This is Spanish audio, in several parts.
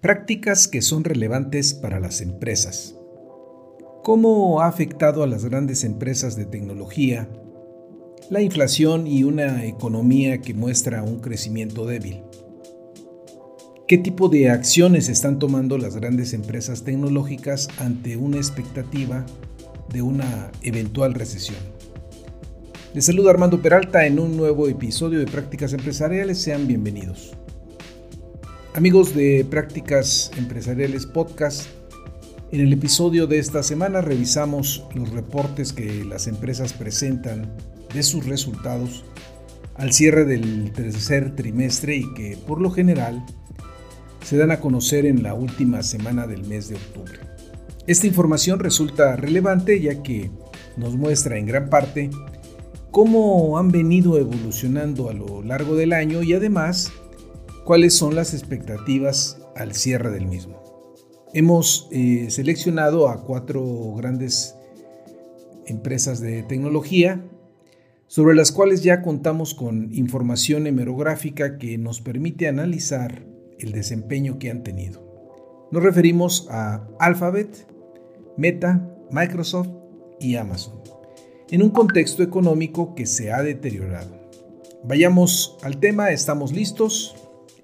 Prácticas que son relevantes para las empresas. ¿Cómo ha afectado a las grandes empresas de tecnología la inflación y una economía que muestra un crecimiento débil? ¿Qué tipo de acciones están tomando las grandes empresas tecnológicas ante una expectativa de una eventual recesión? Les saluda Armando Peralta en un nuevo episodio de Prácticas Empresariales. Sean bienvenidos. Amigos de Prácticas Empresariales Podcast, en el episodio de esta semana revisamos los reportes que las empresas presentan de sus resultados al cierre del tercer trimestre y que por lo general se dan a conocer en la última semana del mes de octubre. Esta información resulta relevante ya que nos muestra en gran parte cómo han venido evolucionando a lo largo del año y además cuáles son las expectativas al cierre del mismo. Hemos eh, seleccionado a cuatro grandes empresas de tecnología sobre las cuales ya contamos con información hemerográfica que nos permite analizar el desempeño que han tenido. Nos referimos a Alphabet, Meta, Microsoft y Amazon, en un contexto económico que se ha deteriorado. Vayamos al tema, estamos listos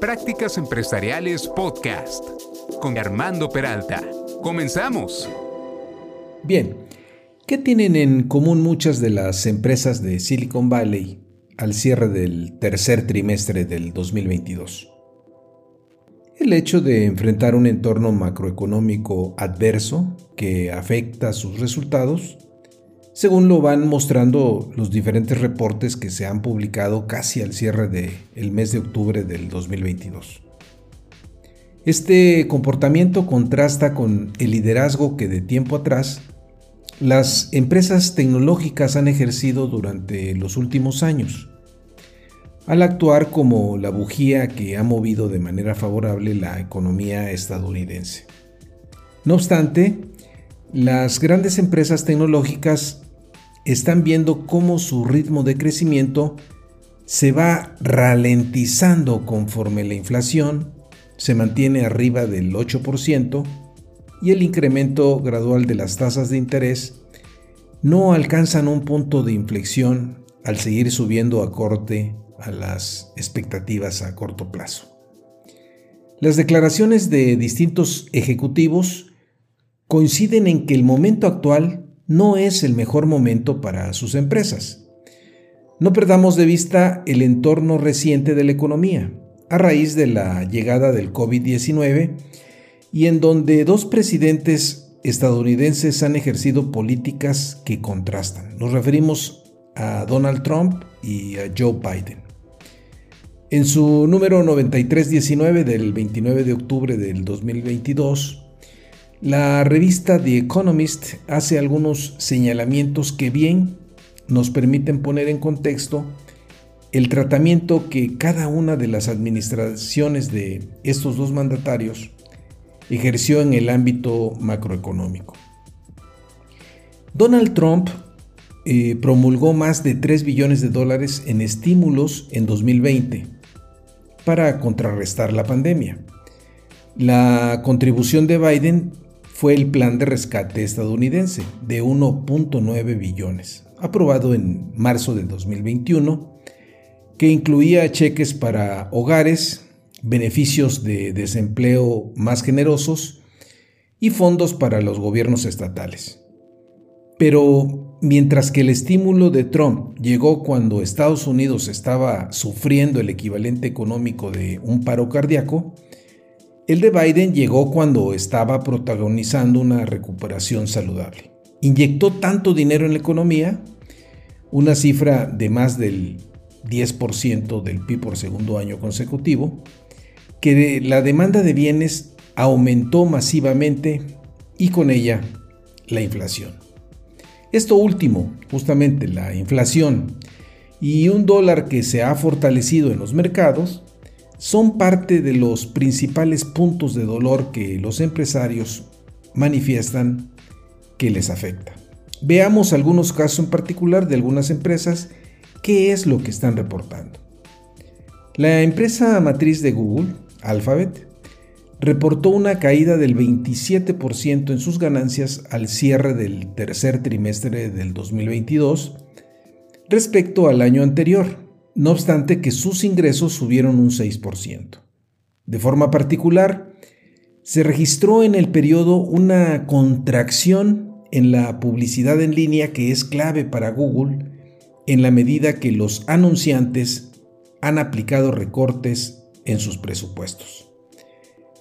Prácticas Empresariales Podcast con Armando Peralta. Comenzamos. Bien, ¿qué tienen en común muchas de las empresas de Silicon Valley al cierre del tercer trimestre del 2022? El hecho de enfrentar un entorno macroeconómico adverso que afecta sus resultados según lo van mostrando los diferentes reportes que se han publicado casi al cierre del mes de octubre del 2022. Este comportamiento contrasta con el liderazgo que de tiempo atrás las empresas tecnológicas han ejercido durante los últimos años, al actuar como la bujía que ha movido de manera favorable la economía estadounidense. No obstante, las grandes empresas tecnológicas están viendo cómo su ritmo de crecimiento se va ralentizando conforme la inflación se mantiene arriba del 8% y el incremento gradual de las tasas de interés no alcanzan un punto de inflexión al seguir subiendo a corte a las expectativas a corto plazo. Las declaraciones de distintos ejecutivos coinciden en que el momento actual no es el mejor momento para sus empresas. No perdamos de vista el entorno reciente de la economía, a raíz de la llegada del COVID-19 y en donde dos presidentes estadounidenses han ejercido políticas que contrastan. Nos referimos a Donald Trump y a Joe Biden. En su número 9319 del 29 de octubre del 2022, la revista The Economist hace algunos señalamientos que bien nos permiten poner en contexto el tratamiento que cada una de las administraciones de estos dos mandatarios ejerció en el ámbito macroeconómico. Donald Trump eh, promulgó más de 3 billones de dólares en estímulos en 2020 para contrarrestar la pandemia. La contribución de Biden fue el plan de rescate estadounidense de 1.9 billones, aprobado en marzo de 2021, que incluía cheques para hogares, beneficios de desempleo más generosos y fondos para los gobiernos estatales. Pero mientras que el estímulo de Trump llegó cuando Estados Unidos estaba sufriendo el equivalente económico de un paro cardíaco, el de Biden llegó cuando estaba protagonizando una recuperación saludable. Inyectó tanto dinero en la economía, una cifra de más del 10% del PIB por segundo año consecutivo, que la demanda de bienes aumentó masivamente y con ella la inflación. Esto último, justamente la inflación y un dólar que se ha fortalecido en los mercados, son parte de los principales puntos de dolor que los empresarios manifiestan que les afecta. Veamos algunos casos en particular de algunas empresas, qué es lo que están reportando. La empresa matriz de Google, Alphabet, reportó una caída del 27% en sus ganancias al cierre del tercer trimestre del 2022 respecto al año anterior, no obstante que sus ingresos subieron un 6%. De forma particular, se registró en el periodo una contracción en la publicidad en línea que es clave para Google en la medida que los anunciantes han aplicado recortes en sus presupuestos.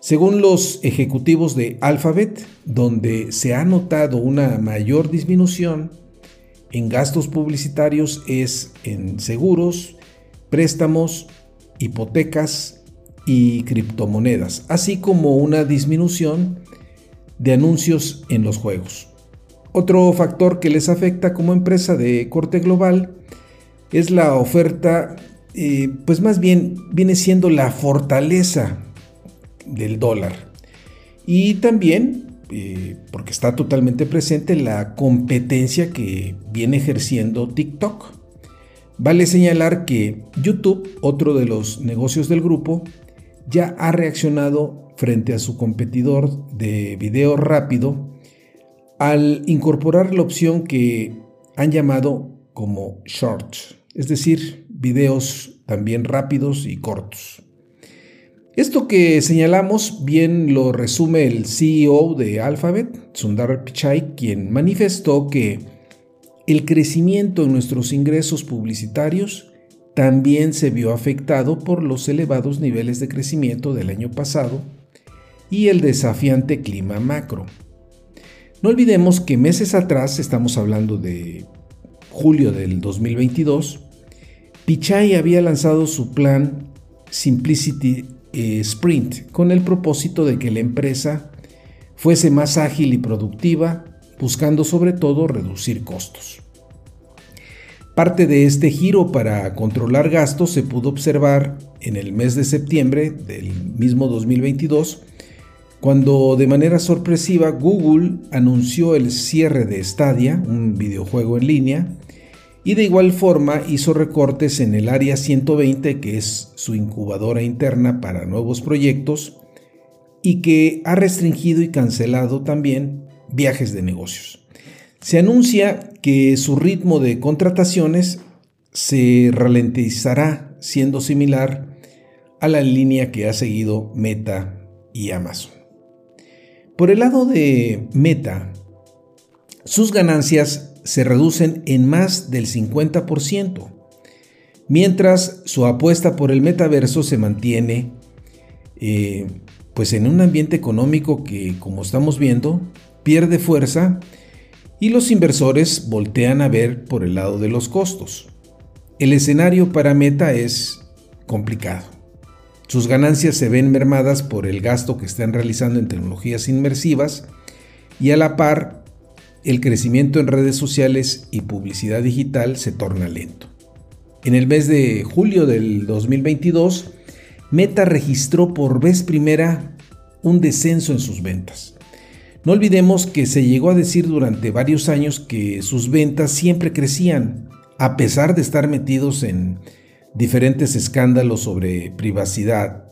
Según los ejecutivos de Alphabet, donde se ha notado una mayor disminución en gastos publicitarios es en seguros, préstamos, hipotecas y criptomonedas, así como una disminución de anuncios en los juegos. Otro factor que les afecta como empresa de corte global es la oferta, eh, pues más bien viene siendo la fortaleza del dólar. Y también, eh, porque está totalmente presente, la competencia que viene ejerciendo TikTok. Vale señalar que YouTube, otro de los negocios del grupo, ya ha reaccionado frente a su competidor de video rápido al incorporar la opción que han llamado como shorts, es decir, videos también rápidos y cortos. Esto que señalamos bien lo resume el CEO de Alphabet, Sundar Pichai, quien manifestó que el crecimiento en nuestros ingresos publicitarios también se vio afectado por los elevados niveles de crecimiento del año pasado y el desafiante clima macro. No olvidemos que meses atrás, estamos hablando de julio del 2022, Pichai había lanzado su plan Simplicity eh, Sprint con el propósito de que la empresa fuese más ágil y productiva buscando sobre todo reducir costos. Parte de este giro para controlar gastos se pudo observar en el mes de septiembre del mismo 2022, cuando de manera sorpresiva Google anunció el cierre de Stadia, un videojuego en línea, y de igual forma hizo recortes en el área 120, que es su incubadora interna para nuevos proyectos, y que ha restringido y cancelado también viajes de negocios. Se anuncia que su ritmo de contrataciones se ralentizará siendo similar a la línea que ha seguido Meta y Amazon. Por el lado de Meta, sus ganancias se reducen en más del 50%, mientras su apuesta por el metaverso se mantiene eh, pues en un ambiente económico que, como estamos viendo, pierde fuerza y los inversores voltean a ver por el lado de los costos. El escenario para Meta es complicado. Sus ganancias se ven mermadas por el gasto que están realizando en tecnologías inmersivas y a la par el crecimiento en redes sociales y publicidad digital se torna lento. En el mes de julio del 2022, Meta registró por vez primera un descenso en sus ventas. No olvidemos que se llegó a decir durante varios años que sus ventas siempre crecían, a pesar de estar metidos en diferentes escándalos sobre privacidad,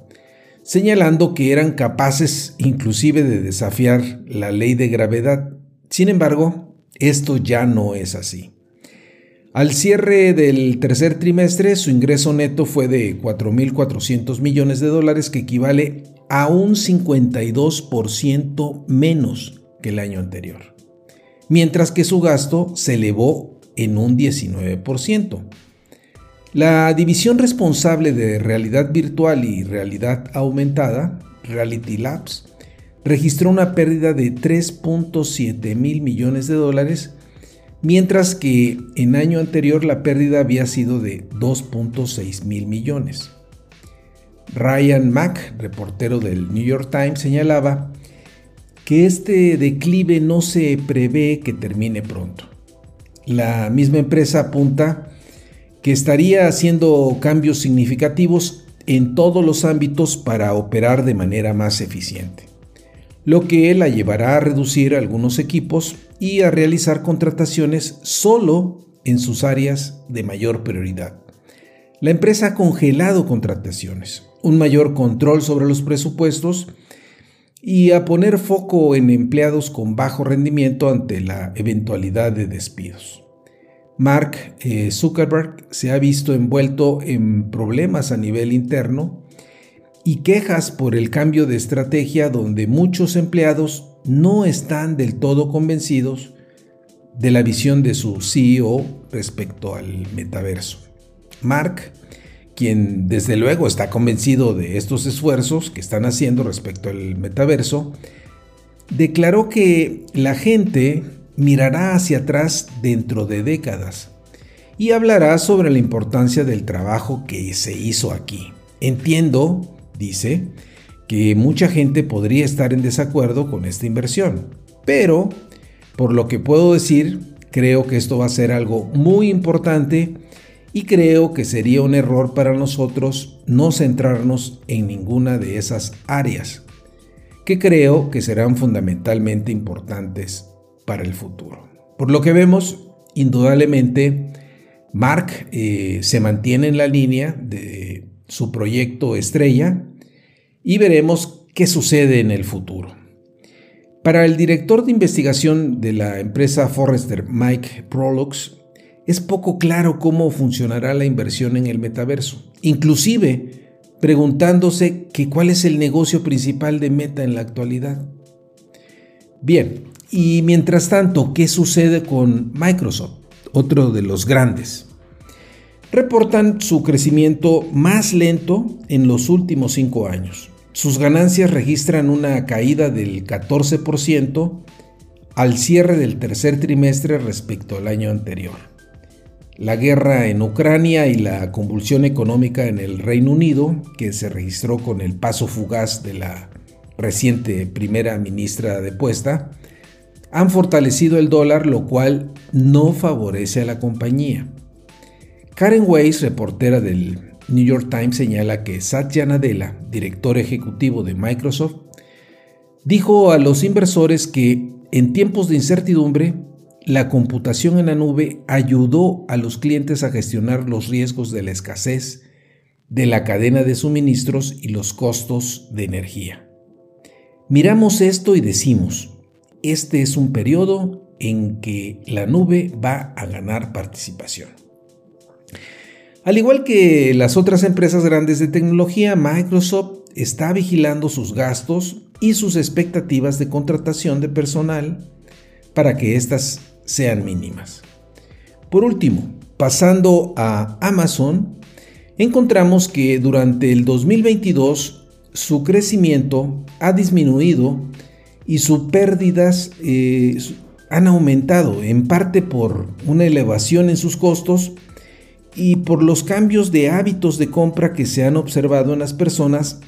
señalando que eran capaces inclusive de desafiar la ley de gravedad. Sin embargo, esto ya no es así. Al cierre del tercer trimestre, su ingreso neto fue de 4.400 millones de dólares, que equivale a un 52% menos que el año anterior. mientras que su gasto se elevó en un 19%. La división responsable de realidad virtual y realidad aumentada, Reality Labs, registró una pérdida de 3.7 mil millones de dólares, mientras que en año anterior la pérdida había sido de 2.6 mil millones. Ryan Mack, reportero del New York Times, señalaba que este declive no se prevé que termine pronto. La misma empresa apunta que estaría haciendo cambios significativos en todos los ámbitos para operar de manera más eficiente, lo que la llevará a reducir algunos equipos y a realizar contrataciones solo en sus áreas de mayor prioridad. La empresa ha congelado contrataciones, un mayor control sobre los presupuestos y a poner foco en empleados con bajo rendimiento ante la eventualidad de despidos. Mark eh, Zuckerberg se ha visto envuelto en problemas a nivel interno y quejas por el cambio de estrategia donde muchos empleados no están del todo convencidos de la visión de su CEO respecto al metaverso. Mark, quien desde luego está convencido de estos esfuerzos que están haciendo respecto al metaverso, declaró que la gente mirará hacia atrás dentro de décadas y hablará sobre la importancia del trabajo que se hizo aquí. Entiendo, dice, que mucha gente podría estar en desacuerdo con esta inversión, pero por lo que puedo decir, creo que esto va a ser algo muy importante y creo que sería un error para nosotros no centrarnos en ninguna de esas áreas, que creo que serán fundamentalmente importantes para el futuro. Por lo que vemos, indudablemente, Mark eh, se mantiene en la línea de su proyecto estrella y veremos qué sucede en el futuro. Para el director de investigación de la empresa Forrester, Mike Prolux, es poco claro cómo funcionará la inversión en el metaverso, inclusive preguntándose que cuál es el negocio principal de Meta en la actualidad. Bien, y mientras tanto, ¿qué sucede con Microsoft? Otro de los grandes. Reportan su crecimiento más lento en los últimos cinco años. Sus ganancias registran una caída del 14% al cierre del tercer trimestre respecto al año anterior. La guerra en Ucrania y la convulsión económica en el Reino Unido, que se registró con el paso fugaz de la reciente primera ministra depuesta, han fortalecido el dólar, lo cual no favorece a la compañía. Karen Weiss, reportera del New York Times, señala que Satya Nadella, director ejecutivo de Microsoft, dijo a los inversores que en tiempos de incertidumbre, la computación en la nube ayudó a los clientes a gestionar los riesgos de la escasez de la cadena de suministros y los costos de energía. Miramos esto y decimos, este es un periodo en que la nube va a ganar participación. Al igual que las otras empresas grandes de tecnología, Microsoft está vigilando sus gastos y sus expectativas de contratación de personal para que éstas sean mínimas. Por último, pasando a Amazon, encontramos que durante el 2022 su crecimiento ha disminuido y sus pérdidas eh, han aumentado, en parte por una elevación en sus costos y por los cambios de hábitos de compra que se han observado en las personas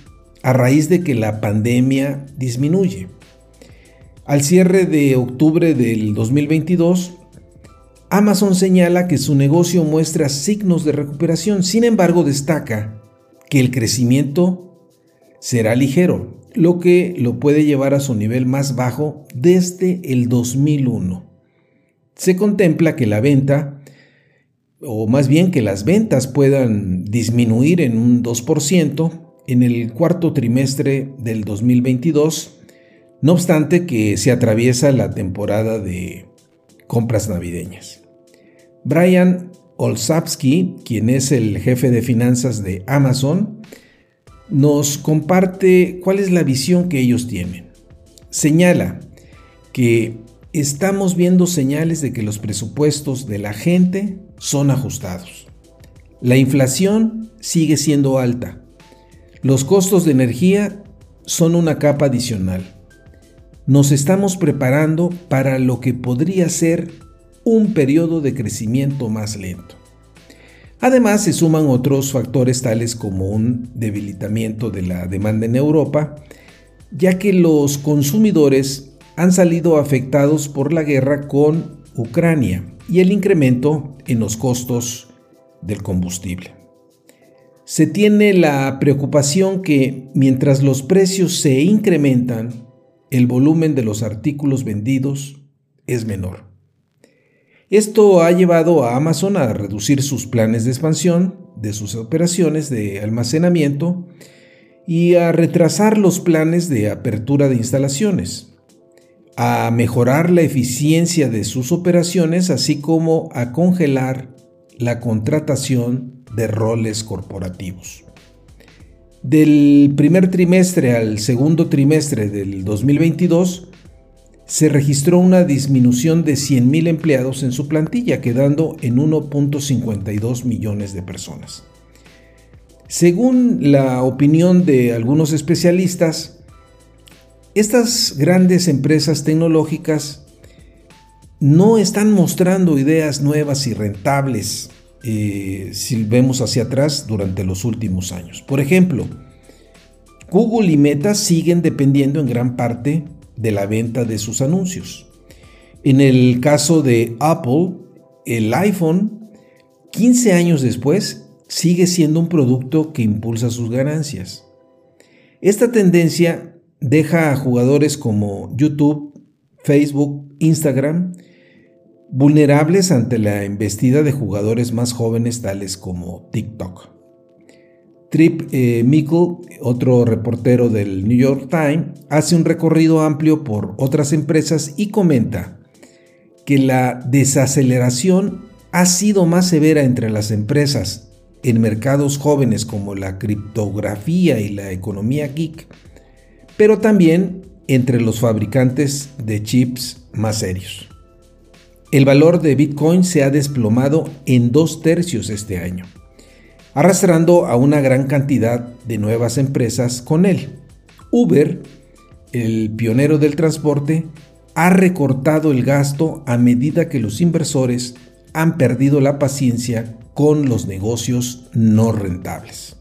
a raíz de que la pandemia disminuye. Al cierre de octubre del 2022, Amazon señala que su negocio muestra signos de recuperación, sin embargo destaca que el crecimiento será ligero, lo que lo puede llevar a su nivel más bajo desde el 2001. Se contempla que la venta, o más bien que las ventas puedan disminuir en un 2% en el cuarto trimestre del 2022, no obstante que se atraviesa la temporada de compras navideñas. Brian Olsavsky, quien es el jefe de finanzas de Amazon, nos comparte cuál es la visión que ellos tienen. Señala que estamos viendo señales de que los presupuestos de la gente son ajustados. La inflación sigue siendo alta. Los costos de energía son una capa adicional. Nos estamos preparando para lo que podría ser un periodo de crecimiento más lento. Además, se suman otros factores tales como un debilitamiento de la demanda en Europa, ya que los consumidores han salido afectados por la guerra con Ucrania y el incremento en los costos del combustible. Se tiene la preocupación que mientras los precios se incrementan, el volumen de los artículos vendidos es menor. Esto ha llevado a Amazon a reducir sus planes de expansión de sus operaciones de almacenamiento y a retrasar los planes de apertura de instalaciones, a mejorar la eficiencia de sus operaciones, así como a congelar la contratación de roles corporativos. Del primer trimestre al segundo trimestre del 2022, se registró una disminución de 100.000 empleados en su plantilla, quedando en 1.52 millones de personas. Según la opinión de algunos especialistas, estas grandes empresas tecnológicas no están mostrando ideas nuevas y rentables eh, si vemos hacia atrás durante los últimos años. Por ejemplo, Google y Meta siguen dependiendo en gran parte de la venta de sus anuncios. En el caso de Apple, el iPhone, 15 años después, sigue siendo un producto que impulsa sus ganancias. Esta tendencia deja a jugadores como YouTube, Facebook, Instagram, vulnerables ante la embestida de jugadores más jóvenes tales como TikTok. Trip eh, otro reportero del New York Times, hace un recorrido amplio por otras empresas y comenta que la desaceleración ha sido más severa entre las empresas en mercados jóvenes como la criptografía y la economía geek, pero también entre los fabricantes de chips más serios. El valor de Bitcoin se ha desplomado en dos tercios este año arrastrando a una gran cantidad de nuevas empresas con él. Uber, el pionero del transporte, ha recortado el gasto a medida que los inversores han perdido la paciencia con los negocios no rentables.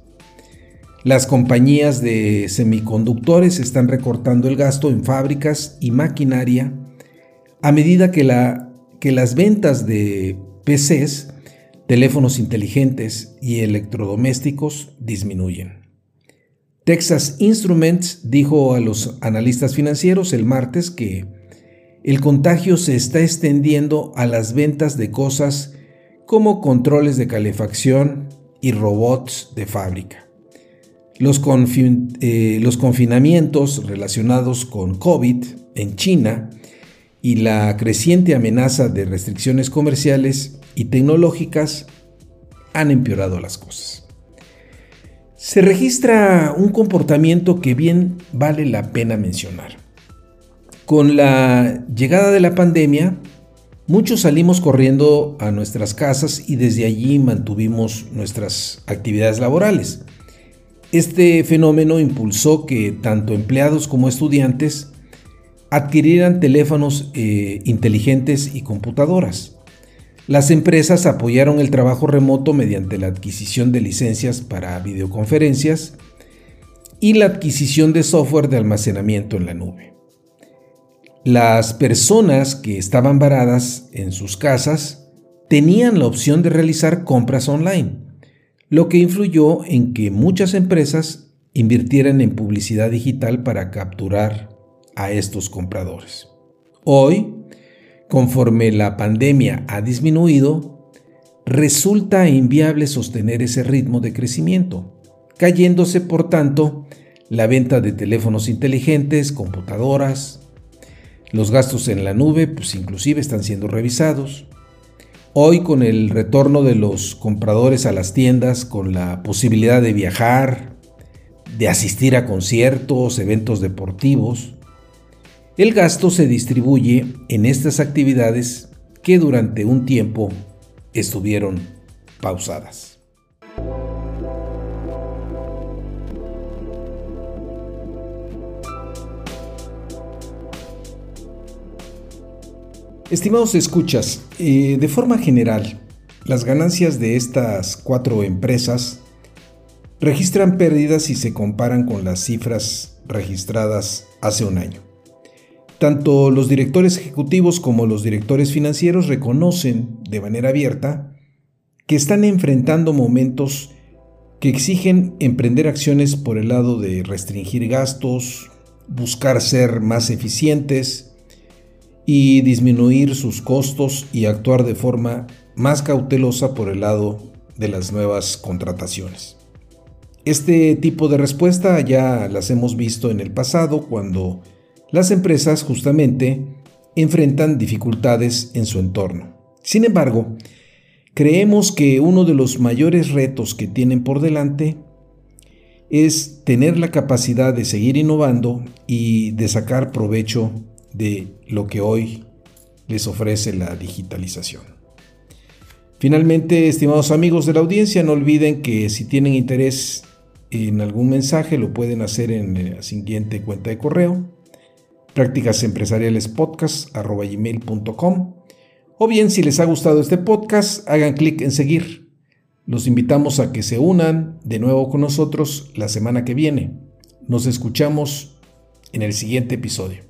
Las compañías de semiconductores están recortando el gasto en fábricas y maquinaria a medida que, la, que las ventas de PCs teléfonos inteligentes y electrodomésticos disminuyen. Texas Instruments dijo a los analistas financieros el martes que el contagio se está extendiendo a las ventas de cosas como controles de calefacción y robots de fábrica. Los, eh, los confinamientos relacionados con COVID en China y la creciente amenaza de restricciones comerciales y tecnológicas han empeorado las cosas. Se registra un comportamiento que bien vale la pena mencionar. Con la llegada de la pandemia, muchos salimos corriendo a nuestras casas y desde allí mantuvimos nuestras actividades laborales. Este fenómeno impulsó que tanto empleados como estudiantes adquirieran teléfonos eh, inteligentes y computadoras. Las empresas apoyaron el trabajo remoto mediante la adquisición de licencias para videoconferencias y la adquisición de software de almacenamiento en la nube. Las personas que estaban varadas en sus casas tenían la opción de realizar compras online, lo que influyó en que muchas empresas invirtieran en publicidad digital para capturar a estos compradores. Hoy, Conforme la pandemia ha disminuido, resulta inviable sostener ese ritmo de crecimiento, cayéndose por tanto la venta de teléfonos inteligentes, computadoras, los gastos en la nube, pues inclusive están siendo revisados. Hoy con el retorno de los compradores a las tiendas, con la posibilidad de viajar, de asistir a conciertos, eventos deportivos, el gasto se distribuye en estas actividades que durante un tiempo estuvieron pausadas. Estimados escuchas, eh, de forma general, las ganancias de estas cuatro empresas registran pérdidas si se comparan con las cifras registradas hace un año. Tanto los directores ejecutivos como los directores financieros reconocen de manera abierta que están enfrentando momentos que exigen emprender acciones por el lado de restringir gastos, buscar ser más eficientes y disminuir sus costos y actuar de forma más cautelosa por el lado de las nuevas contrataciones. Este tipo de respuesta ya las hemos visto en el pasado cuando las empresas justamente enfrentan dificultades en su entorno. Sin embargo, creemos que uno de los mayores retos que tienen por delante es tener la capacidad de seguir innovando y de sacar provecho de lo que hoy les ofrece la digitalización. Finalmente, estimados amigos de la audiencia, no olviden que si tienen interés en algún mensaje lo pueden hacer en la siguiente cuenta de correo prácticasempresarialespodcast.com o bien si les ha gustado este podcast, hagan clic en seguir. Los invitamos a que se unan de nuevo con nosotros la semana que viene. Nos escuchamos en el siguiente episodio.